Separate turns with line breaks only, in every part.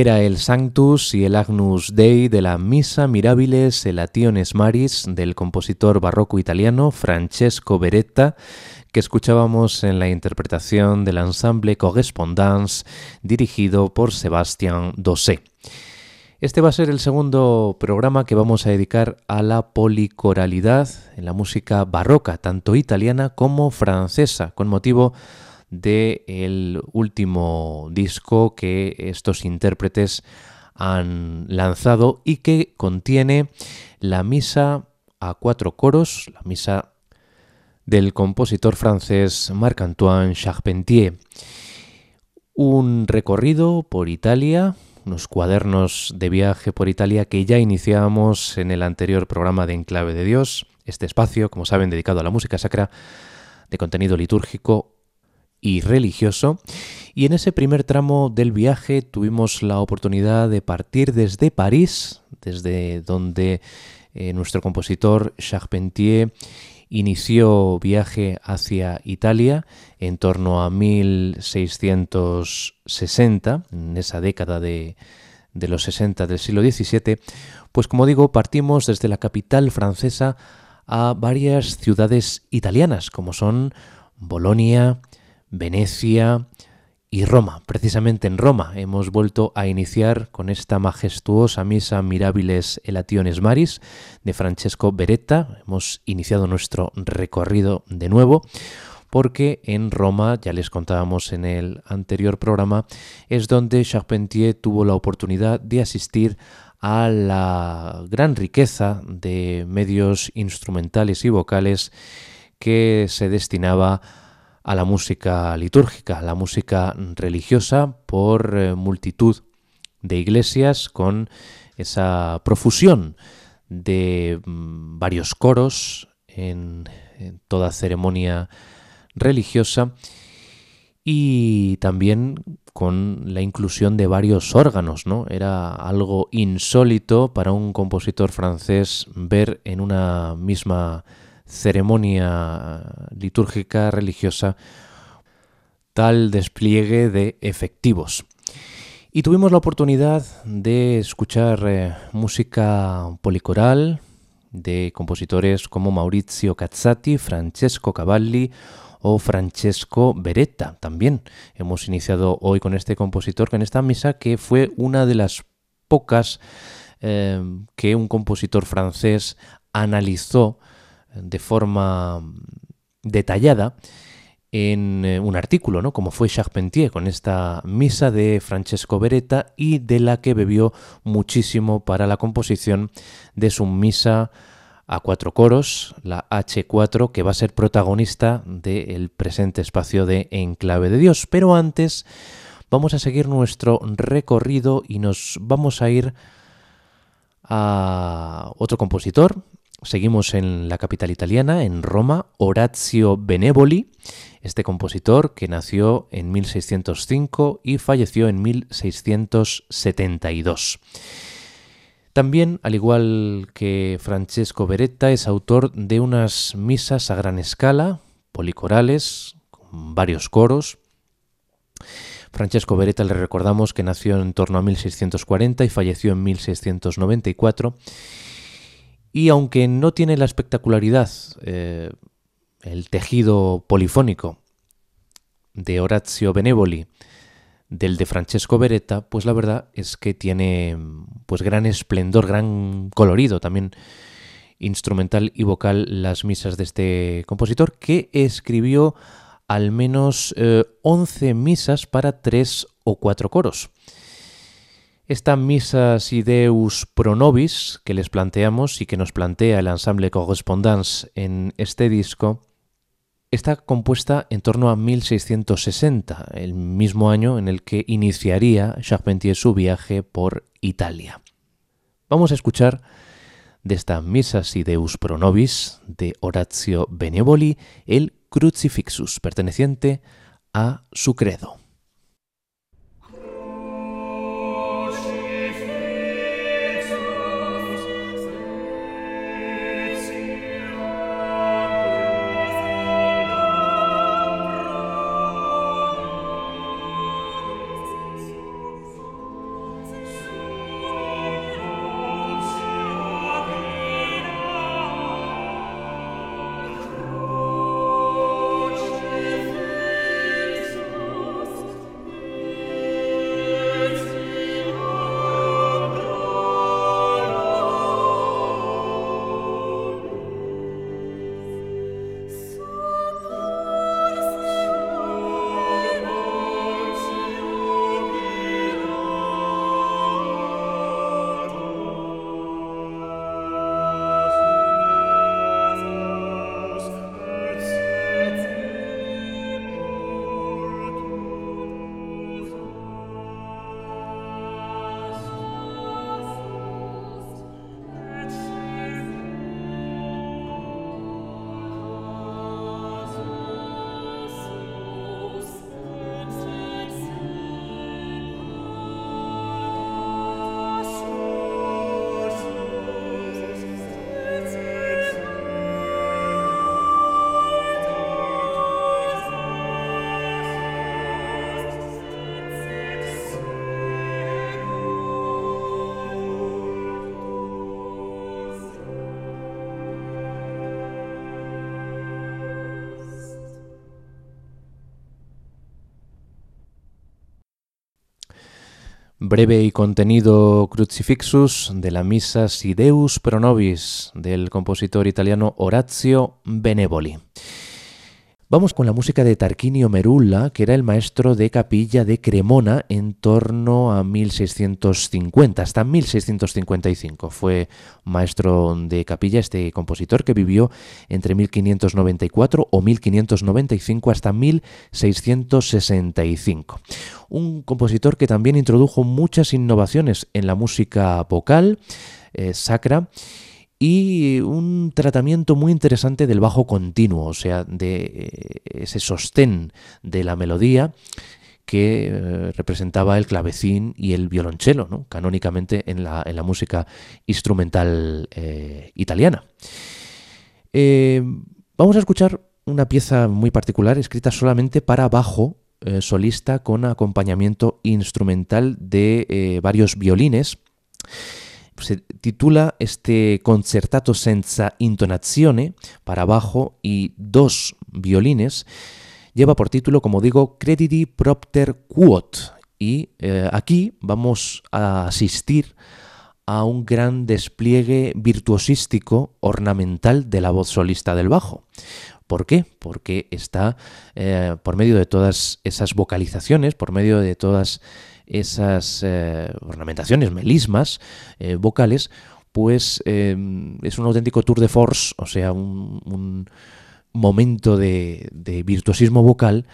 Era el Sanctus y el Agnus Dei de la Misa Mirabiles Elationes Maris del compositor barroco italiano Francesco Beretta, que escuchábamos en la interpretación del ensemble Correspondance dirigido por Sebastián Dosé. Este va a ser el segundo programa que vamos a dedicar a la policoralidad en la música barroca, tanto italiana como francesa, con motivo del último disco que estos intérpretes han lanzado y que contiene la misa a cuatro coros, la misa del compositor francés Marc-Antoine Charpentier. Un recorrido por Italia, unos cuadernos de viaje por Italia que ya iniciábamos en el anterior programa de Enclave de Dios, este espacio, como saben, dedicado a la música sacra de contenido litúrgico y religioso. Y en ese primer tramo del viaje tuvimos la oportunidad de partir desde París, desde donde eh, nuestro compositor Charpentier inició viaje hacia Italia en torno a 1660, en esa década de, de los 60 del siglo XVII, pues como digo, partimos desde la capital francesa a varias ciudades italianas, como son Bolonia, Venecia y Roma. Precisamente en Roma hemos vuelto a iniciar con esta majestuosa misa Mirabiles Elationes Maris de Francesco Beretta. Hemos iniciado nuestro recorrido de nuevo porque en Roma, ya les contábamos en el anterior programa, es donde Charpentier tuvo la oportunidad de asistir a la gran riqueza de medios instrumentales y vocales que se destinaba a la música litúrgica, a la música religiosa por eh, multitud de iglesias con esa profusión de mm, varios coros en, toda ceremonia religiosa y también con la inclusión de varios órganos, ¿no? Era algo insólito para un compositor francés ver en una misma ceremonia litúrgica religiosa tal despliegue de efectivos. Y tuvimos la oportunidad de escuchar eh, música policoral de compositores como Maurizio Cazzati, Francesco Cavalli o Francesco Beretta. También hemos iniciado hoy con este compositor, con esta misa que fue una de las pocas eh, que un compositor francés analizó de forma detallada en eh, un artículo, ¿no? como fue Charpentier con esta misa de Francesco Beretta y de la que bebió muchísimo para la composición de su misa a cuatro coros, la H4, que va a ser protagonista del presente espacio de Enclave de Dios. Pero antes vamos a seguir nuestro recorrido y nos vamos a ir a otro compositor, Seguimos en la capital italiana, en Roma, Orazio Benevoli, este compositor que nació en 1605 y falleció en 1672. También, al igual que Francesco Beretta, es autor de unas misas a gran escala, policorales, con varios coros. Francesco Beretta le recordamos que nació en torno a 1640 y falleció en 1694 y aunque no tiene la espectacularidad, eh, el tejido polifónico de Orazio Benevoli, del de Francesco Beretta, pues la verdad es que tiene pues gran esplendor, gran colorido también instrumental y vocal las misas de este compositor que escribió al menos 11 eh, misas para tres o cuatro coros. Esta misa Sideus pro nobis que les planteamos y que nos plantea el ensamble Correspondance en este disco está compuesta en torno a 1660, el mismo año en el que iniciaría Charpentier su viaje por Italia. Vamos a escuchar de esta misa Sideus pro nobis de Horatio Benevoli el Crucifixus, perteneciente a su credo. Breve y contenido Crucifixus de la Misa Sideus Pro Nobis del compositor italiano Orazio Benevoli. Vamos con la música de Tarquinio Merulla, que era el maestro de capilla de Cremona en torno a 1650, hasta 1655. Fue maestro de capilla este compositor que vivió entre 1594 o 1595 hasta 1665. Un compositor que también introdujo muchas innovaciones en la música vocal eh, sacra y un tratamiento muy interesante del bajo continuo, o sea, de eh, ese sostén de la melodía que eh, representaba el clavecín y el violonchelo, canónicamente en la, música instrumental eh, italiana. vamos a escuchar una pieza muy particular escrita solamente para bajo solista con acompañamiento instrumental de varios violines se titula este Concertato senza intonazione para bajo y dos violines. Lleva por título, como digo, Crediti Propter Quod. Y eh, aquí vamos a asistir a un gran despliegue virtuosístico ornamental de la voz solista del bajo. ¿Por qué? Porque está eh, por medio de todas esas vocalizaciones, por medio de todas esas eh, ornamentaciones, melismas eh, vocales, pues em, es un auténtico tour de force, o sea, un, momento de, virtuosismo vocal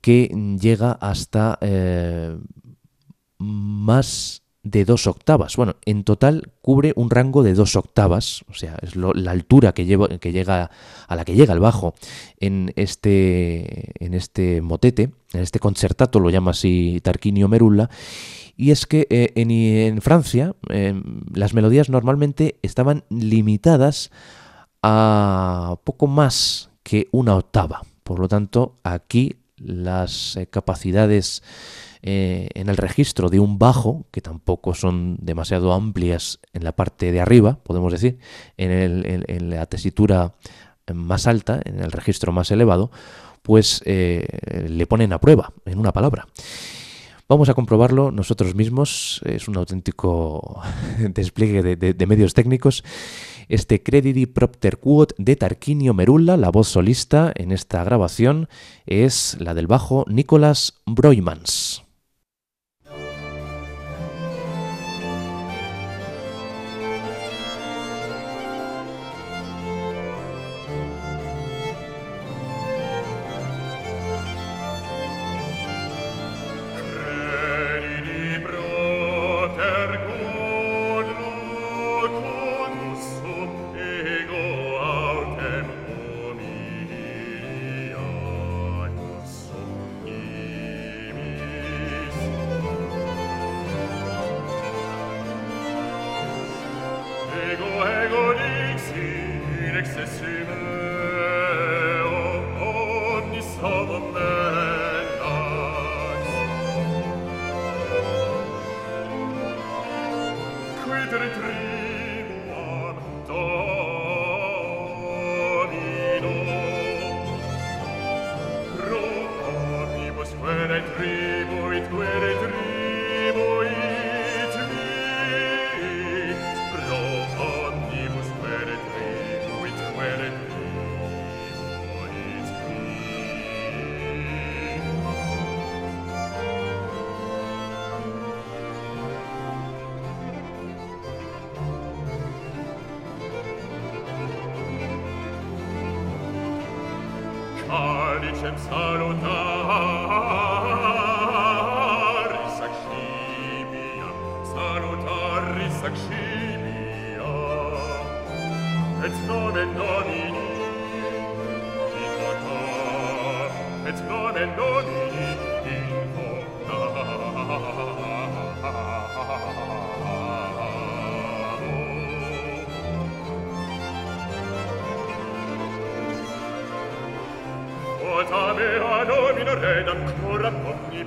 que llega hasta eh, más de dos octavas. Bueno, en total cubre un rango de dos octavas, o sea, es la altura que, que, llega a la que llega el bajo en este, en este motete, en este concertato, lo llama así Tarquinio Merulla, y es que eh, en, Francia em, las melodías normalmente estaban limitadas a poco más que una octava. Por lo tanto, aquí las eh, capacidades eh, en el registro de un bajo, que tampoco son demasiado amplias en la parte de arriba, podemos decir, en, la tesitura más alta, en el registro más elevado, pues eh, le ponen a prueba, en una palabra. Vamos a comprobarlo nosotros mismos, es un auténtico despliegue de, medios técnicos. Este Crediti Propter Quod de Tarquinio Merulla, la voz solista en esta grabación, es la del bajo Nicolas Broymans.
Ducem salutat ritornerei ancora con i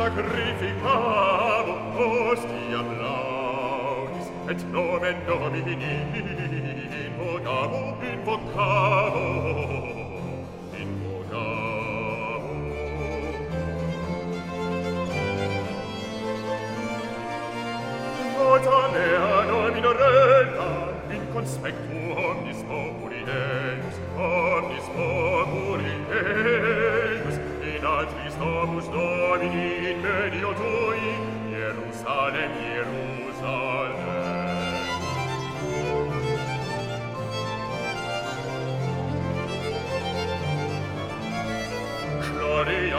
sacrificavo ostia blaudis et nomen domini invocavo invocavo invocavo vota mea nomina regna in conspectu omnis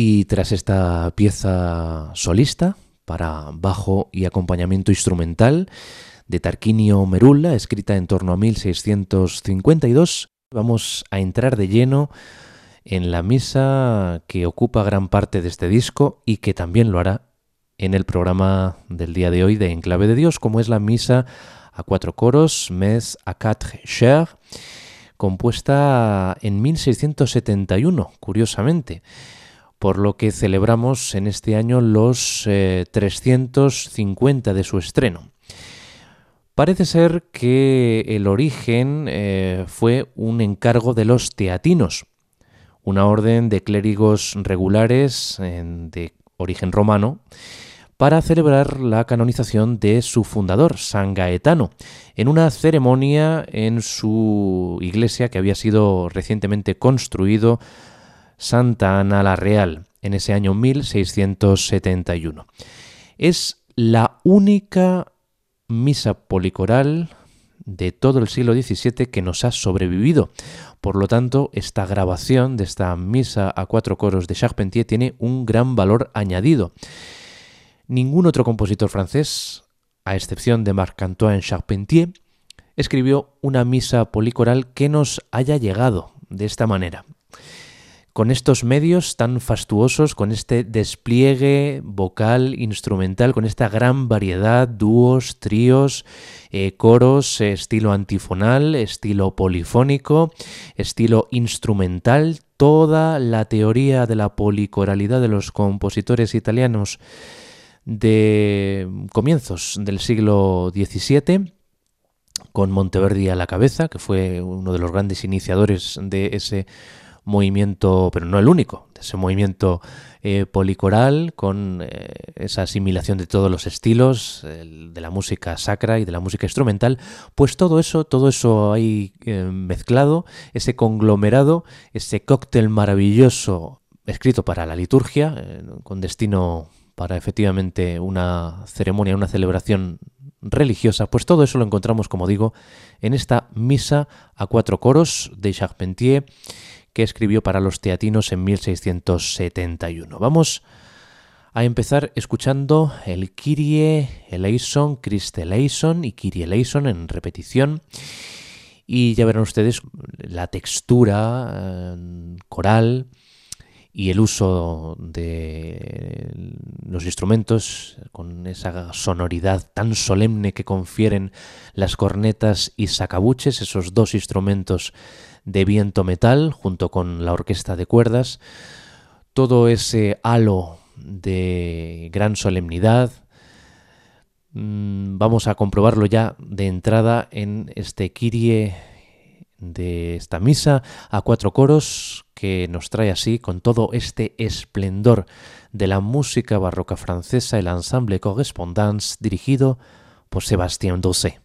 Y tras esta pieza solista para bajo y acompañamiento instrumental de Tarquinio Merulla, escrita en torno a 1652, vamos a entrar de lleno en la misa que ocupa gran parte de este disco y que también lo hará en el programa del día de hoy de Enclave de Dios, como es la misa a cuatro coros, Mes à quatre chers, compuesta en 1671, curiosamente por lo que celebramos en este año los eh, 350 de su estreno. Parece ser que el origen eh, fue un encargo de los teatinos, una orden de clérigos regulares en- de origen romano, para celebrar la canonización de su fundador, San Gaetano, en una ceremonia en su iglesia que había sido recientemente construido Santa Ana la Real en ese año 1671. Es la única misa policoral de todo el siglo XVII que nos ha sobrevivido. Por lo tanto, esta grabación de esta misa a cuatro coros de Charpentier tiene un gran valor añadido. Ningún otro compositor francés, a excepción de Marc-Antoine Charpentier, escribió una misa policoral que nos haya llegado de esta manera con estos medios tan fastuosos, con este despliegue vocal, instrumental, con esta gran variedad, dúos, tríos, eh, coros, eh, estilo antifonal, estilo polifónico, estilo instrumental, toda la teoría de la policoralidad de los compositores italianos de comienzos del siglo XVII con Monteverdi a la cabeza, que fue uno de los grandes iniciadores de ese movimiento, pero no el único, de ese movimiento eh, policoral con eh, esa asimilación de todos los estilos, el, de la música sacra y de la música instrumental, pues todo eso, todo eso ahí eh, mezclado, ese conglomerado, ese cóctel maravilloso escrito para la liturgia, eh, con destino para efectivamente una ceremonia, una celebración religiosa, pues todo eso lo encontramos, como digo, en esta misa a cuatro coros de Charpentier que escribió para los teatinos en 1671. Vamos a empezar escuchando el Kyrie eleison, Christe eleison y Kyrie eleison en repetición. Y ya verán ustedes la textura eh, coral y el uso de los instrumentos con esa sonoridad tan solemne que confieren las cornetas y sacabuches, esos dos instrumentos de viento metal junto con la orquesta de cuerdas, todo ese halo de gran solemnidad. Mm, Vamos a comprobarlo ya de entrada en este Kyrie de esta misa a cuatro coros que nos trae así con todo este esplendor de la música barroca francesa el ensemble Correspondance dirigido por Sebastián Dosé.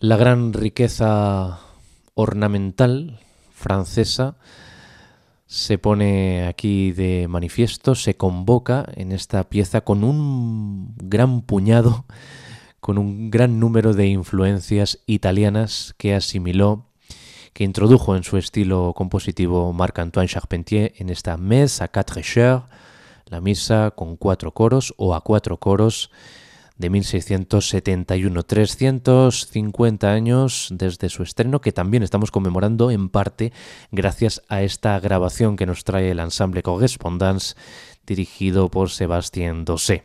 La gran riqueza ornamental francesa se pone aquí de manifiesto, se convoca en esta pieza con un gran puñado, con un gran número de influencias italianas que asimiló, que introdujo en su estilo compositivo Marc-Antoine Charpentier en esta Messe à quatre chœurs, la misa con cuatro coros o a cuatro coros, de 1671, 350 años desde su estreno, que también estamos conmemorando en parte gracias a esta grabación que nos trae el ensemble Correspondance dirigido por Sébastien Dossé.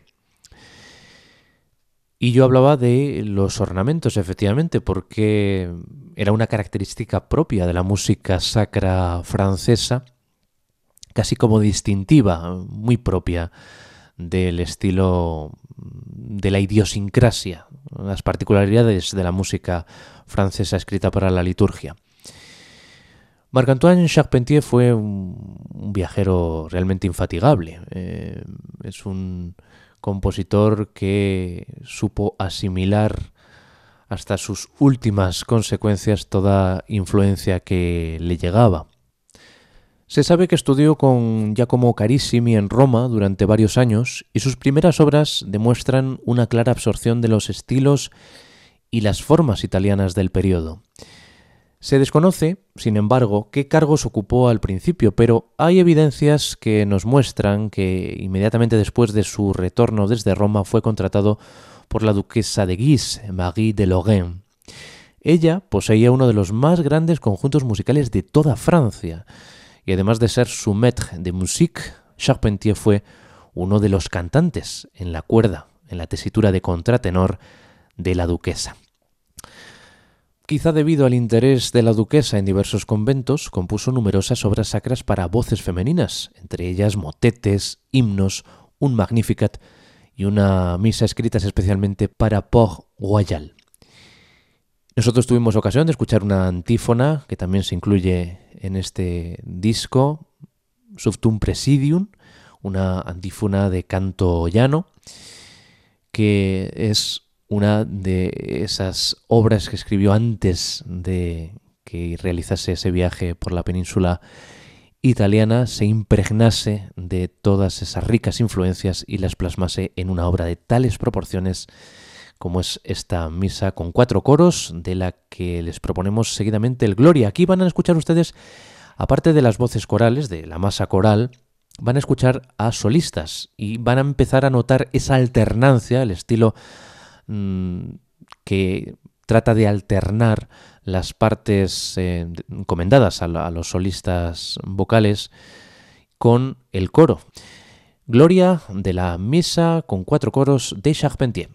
Y yo hablaba de los ornamentos, efectivamente, porque era una característica propia de la música sacra francesa, casi como distintiva, muy propia del estilo de la idiosincrasia, las particularidades de la música francesa escrita para la liturgia. Marc-Antoine Charpentier fue un, viajero realmente infatigable. Eh, es un compositor que supo asimilar hasta sus últimas consecuencias toda influencia que le llegaba. Se sabe que estudió con Giacomo Carissimi en Roma durante varios años y sus primeras obras demuestran una clara absorción de los estilos y las formas italianas del periodo. Se desconoce, sin embargo, qué cargos ocupó al principio, pero hay evidencias que nos muestran que inmediatamente después de su retorno desde Roma fue contratado por la duquesa de Guise, Marie de Lorraine. Ella poseía uno de los más grandes conjuntos musicales de toda Francia, y además de ser su maître de musique, Charpentier fue uno de los cantantes en la cuerda, en la tesitura de contratenor de la duquesa. Quizá debido al interés de la duquesa en diversos conventos, compuso numerosas obras sacras para voces femeninas, entre ellas motetes, himnos, un Magnificat y una misa escritas especialmente para Port Royal. Nosotros tuvimos ocasión de escuchar una antífona que también se incluye en este disco, Subtum Presidium, una antífona de canto llano, que es una de esas obras que escribió antes de que realizase ese viaje por la península italiana, se impregnase de todas esas ricas influencias y las plasmase en una obra de tales proporciones como es esta misa con cuatro coros, de la que les proponemos seguidamente el Gloria. Aquí van a escuchar ustedes, aparte de las voces corales, de la masa coral, van a escuchar a solistas y van a empezar a notar esa alternancia, el estilo mm, que trata de alternar las partes eh, encomendadas a, a los solistas vocales con el coro. Gloria de la misa con cuatro coros de Charpentier.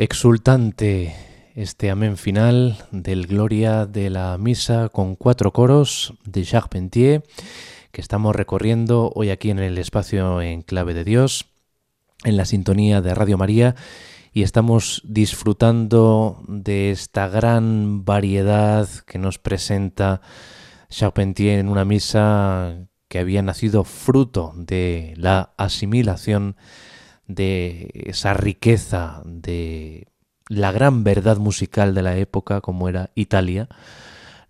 Exultante este amén final del Gloria de la Misa con cuatro coros de Charpentier que estamos recorriendo hoy aquí en el espacio en clave de Dios, en la sintonía de Radio María y estamos disfrutando de esta gran variedad que nos presenta Charpentier en una misa que había nacido fruto de la asimilación de esa riqueza de la gran verdad musical de la época como era Italia.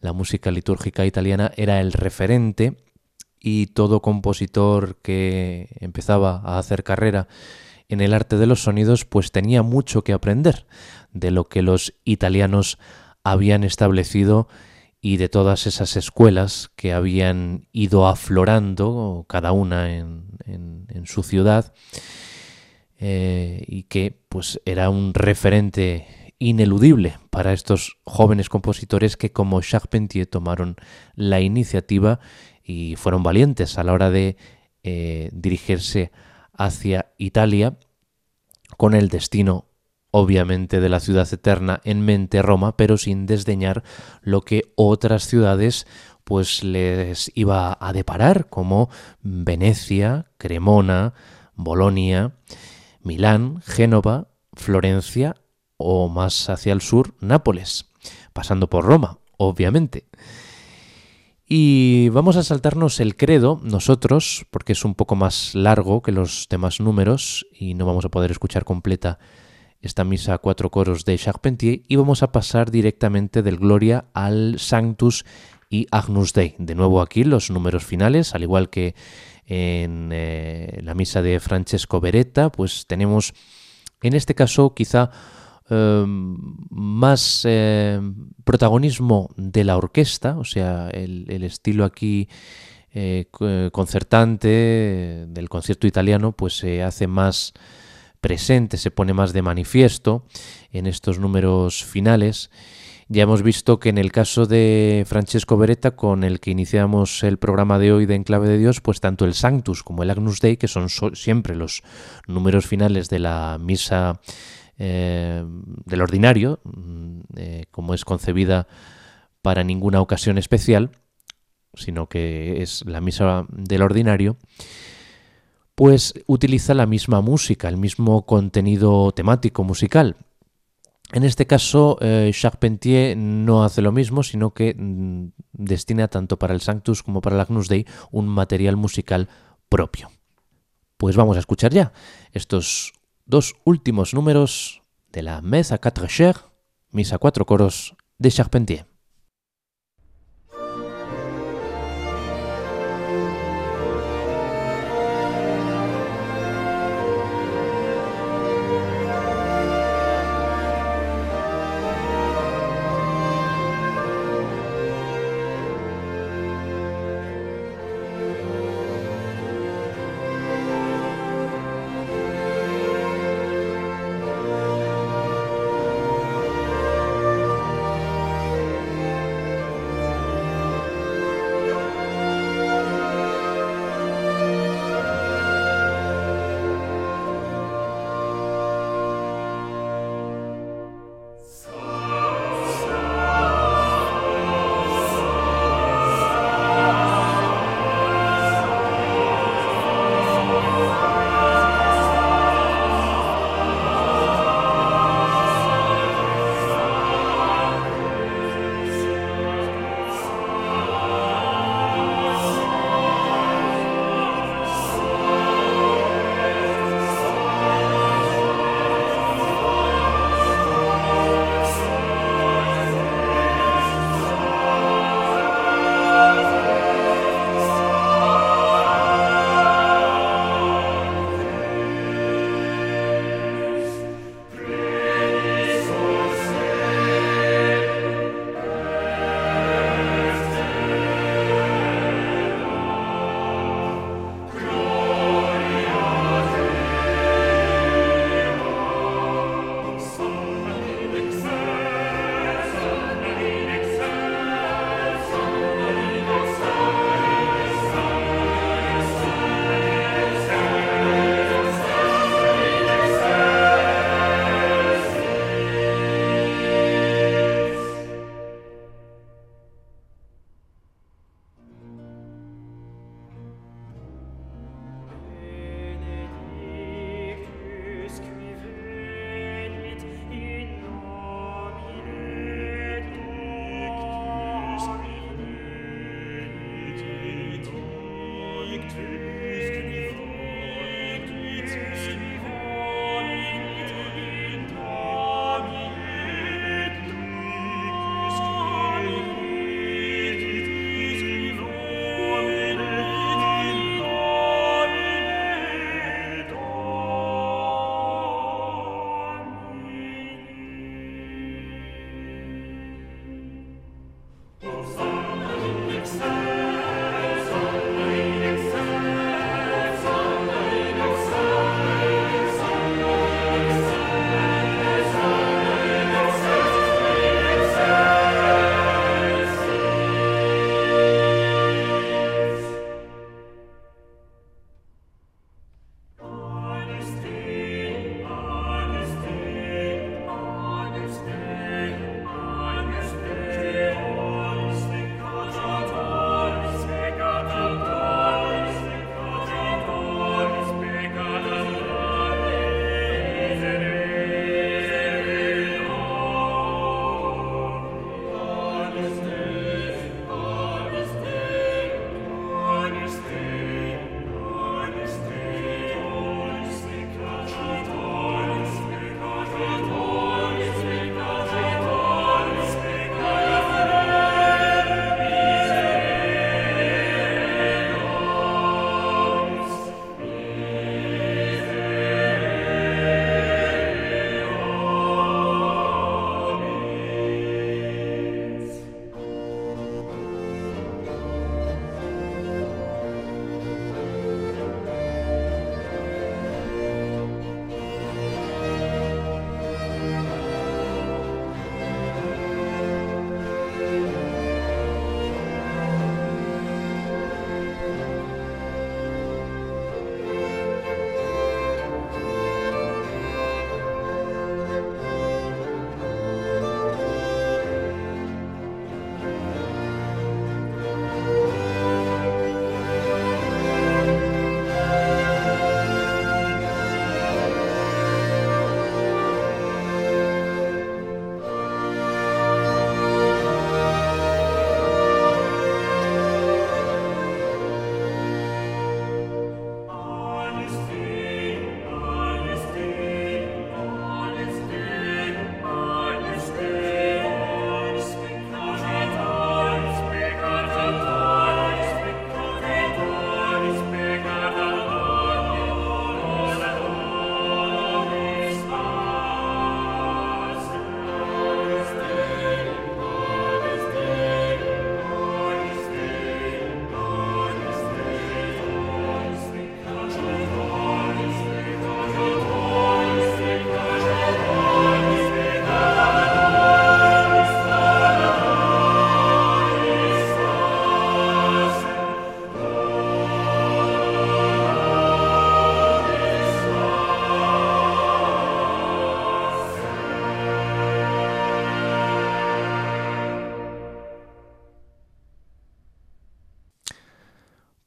La música litúrgica italiana era el referente y todo compositor que empezaba a hacer carrera en el arte de los sonidos pues tenía mucho que aprender de lo que los italianos habían establecido y de todas esas escuelas que habían ido aflorando cada una en, en su ciudad eh, y que pues era un referente ineludible para estos jóvenes compositores que como Charpentier tomaron la iniciativa y fueron valientes a la hora de eh, dirigirse hacia Italia con el destino obviamente de la ciudad eterna en mente Roma, pero sin desdeñar lo que otras ciudades pues les iba a deparar como Venecia, Cremona, Bolonia Milán, Génova, Florencia o más hacia el sur, Nápoles, pasando por Roma, obviamente. Y vamos a saltarnos el credo nosotros, porque es un poco más largo que los demás números y no vamos a poder escuchar completa esta misa a cuatro coros de Charpentier y vamos a pasar directamente del Gloria al Sanctus y Agnus Dei. De nuevo aquí los números finales, al igual que en eh, la misa de Francesco Beretta, pues tenemos en este caso quizá em, más em, protagonismo de la orquesta, o sea, el, estilo aquí eh, concertante del concierto italiano pues se hace más presente, se pone más de manifiesto en estos números finales ya hemos visto que en el caso de Francesco Beretta, con el que iniciamos el programa de hoy de Enclave de Dios, pues tanto el Sanctus como el Agnus Dei, que son siempre los números finales de la misa eh, del ordinario, mm, eh, como es concebida para ninguna ocasión especial, sino que es la misa del ordinario, pues utiliza la misma música, el mismo contenido temático musical. En este caso, eh, Charpentier no hace lo mismo, sino que mm, destina tanto para el Sanctus como para el Agnus Dei un material musical propio. Pues vamos a escuchar ya estos dos últimos números de la Messe à quatre chers, Misa cuatro coros de Charpentier.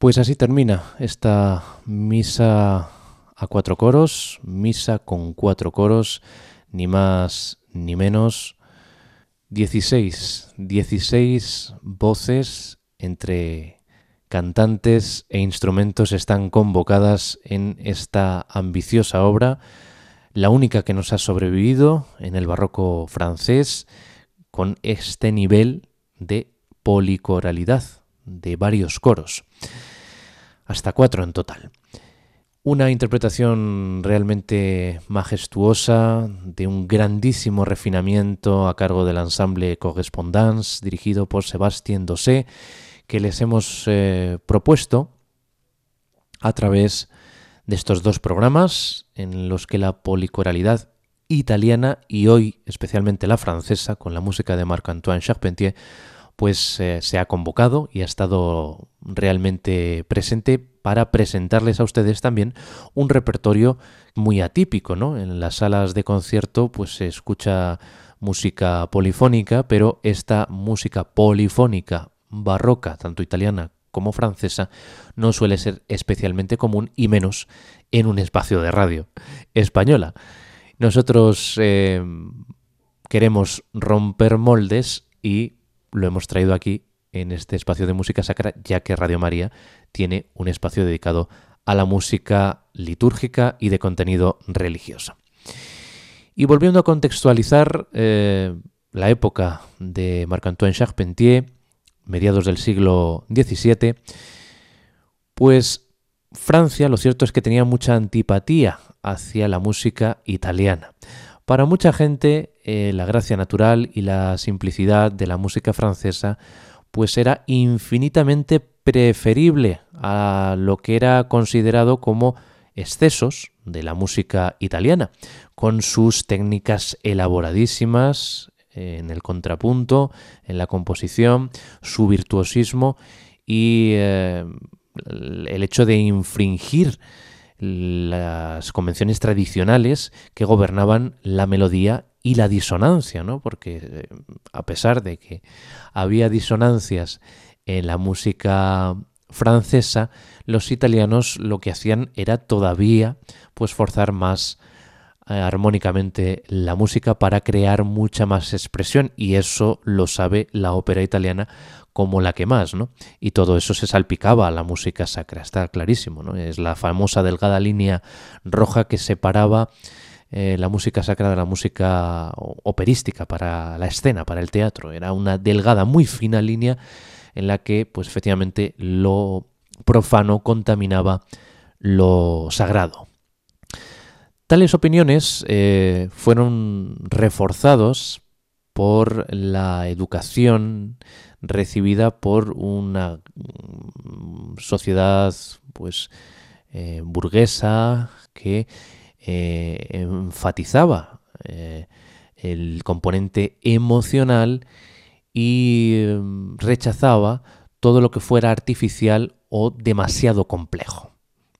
Pues así termina esta misa a cuatro coros, misa con cuatro coros, ni más ni menos. 16, 16 voces entre cantantes e instrumentos están convocadas en esta ambiciosa obra, la única que nos ha sobrevivido en el barroco francés, con este nivel de policoralidad, de varios coros hasta cuatro en total. Una interpretación realmente majestuosa, de un grandísimo refinamiento a cargo del ensamble Correspondance, dirigido por Sébastien Dossé, que les hemos eh, propuesto a través de estos dos programas, en los que la policoralidad italiana y hoy especialmente la francesa, con la música de Marc-Antoine Charpentier, pues eh, se ha convocado y ha estado realmente presente para presentarles a ustedes también un repertorio muy atípico, ¿no? En las salas de concierto pues se escucha música polifónica, pero esta música polifónica barroca, tanto italiana como francesa, no suele ser especialmente común y menos en un espacio de radio española. Nosotros eh, queremos romper moldes y lo hemos traído aquí en este espacio de música sacra, ya que Radio María tiene un espacio dedicado a la música litúrgica y de contenido religioso. Y volviendo a contextualizar eh, la época de Marc-Antoine Charpentier, mediados del siglo XVII, pues Francia lo cierto es que tenía mucha antipatía hacia la música italiana. Para mucha gente, eh, la gracia natural y la simplicidad de la música francesa pues era infinitamente preferible a lo que era considerado como excesos de la música italiana, con sus técnicas elaboradísimas en el contrapunto, en la composición, su virtuosismo y eh, el hecho de infringir las convenciones tradicionales que gobernaban la melodía y la disonancia, ¿no? Porque eh, a pesar de que había disonancias en la música francesa, los italianos lo que hacían era todavía pues forzar más armónicamente la música para crear mucha más expresión y eso lo sabe la ópera italiana como la que más, ¿no? Y todo eso se salpicaba a la música sacra, está clarísimo, ¿no? Es la famosa delgada línea roja que separaba eh, la música sacra de la música operística para la escena, para el teatro. Era una delgada, muy fina línea en la que, pues efectivamente, lo profano contaminaba lo sagrado. Tales opiniones eh, fueron reforzados por la educación recibida por una mm, sociedad pues eh, burguesa que eh, enfatizaba el componente emocional y mm, rechazaba todo lo que fuera artificial o demasiado complejo.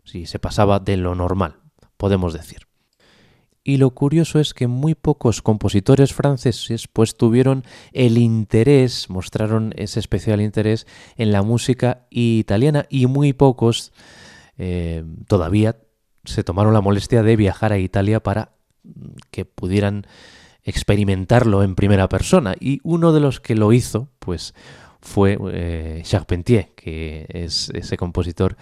Si se pasaba de lo normal, podemos decir. Y lo curioso es que muy pocos compositores franceses pues tuvieron el interés, mostraron ese especial interés en la música italiana y muy pocos eh, todavía se tomaron la molestia de viajar a Italia para que pudieran experimentarlo en primera persona. Y uno de los que lo hizo pues fue eh, Charpentier, que es ese compositor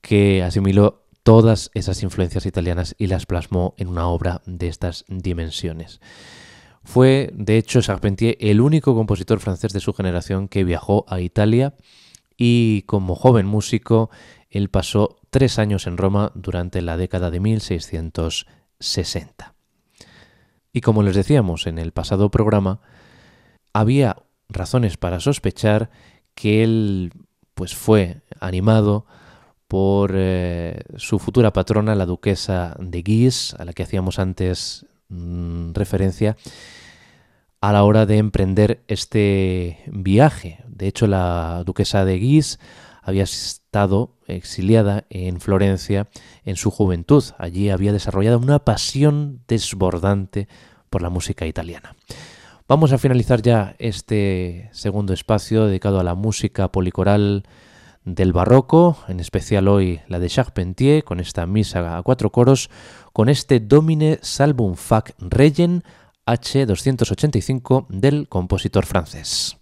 que asimiló todas esas influencias italianas y las plasmó en una obra de estas dimensiones. Fue, de hecho, Charpentier el único compositor francés de su generación que viajó a Italia y como joven músico él pasó tres años en Roma durante la década de 1660. Y como les decíamos en el pasado programa, había razones para sospechar que él pues fue animado por eh, su futura patrona, la duquesa de Guise, a la que hacíamos antes mm, referencia, a la hora de emprender este viaje. De hecho, la duquesa de Guise había estado exiliada en Florencia en su juventud. Allí había desarrollado una pasión desbordante por la música italiana. Vamos a finalizar ya este segundo espacio dedicado a la música policoral del barroco, en especial hoy la de Charpentier, con esta misa a cuatro coros, con este Domine Salvum Fac Regen H285 del compositor francés.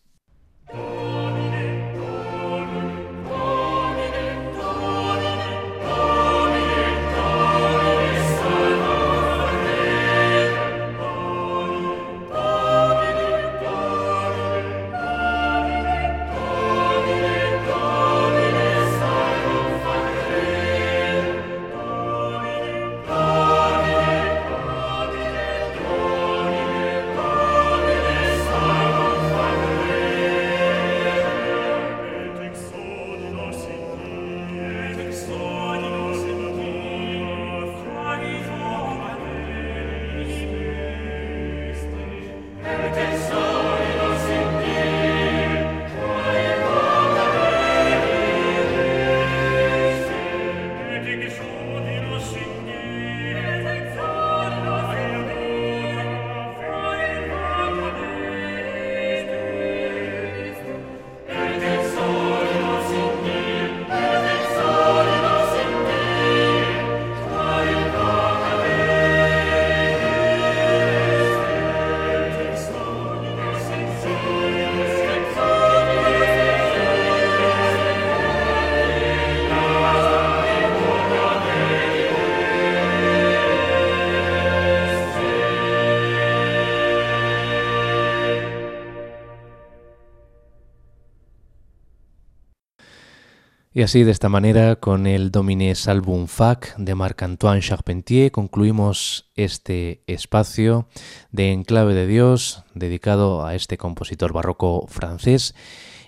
Y así, de esta manera, con el Domine Salvum Fac de Marc-Antoine Charpentier, concluimos este espacio de Enclave de Dios dedicado a este compositor barroco francés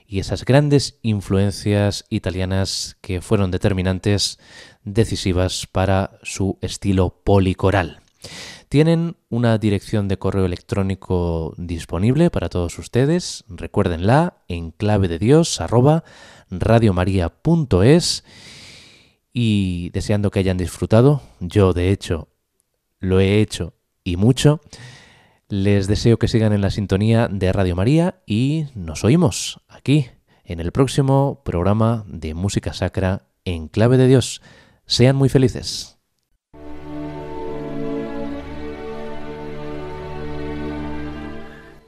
y esas grandes influencias italianas que fueron determinantes, decisivas para su estilo policoral. Tienen una dirección de correo electrónico disponible para todos ustedes. Recuérdenla en clave de Dios y deseando que hayan disfrutado, yo de hecho lo he hecho y mucho, les deseo que sigan en la sintonía de Radio María y nos oímos aquí en el próximo programa de música sacra en clave de Dios. Sean muy felices.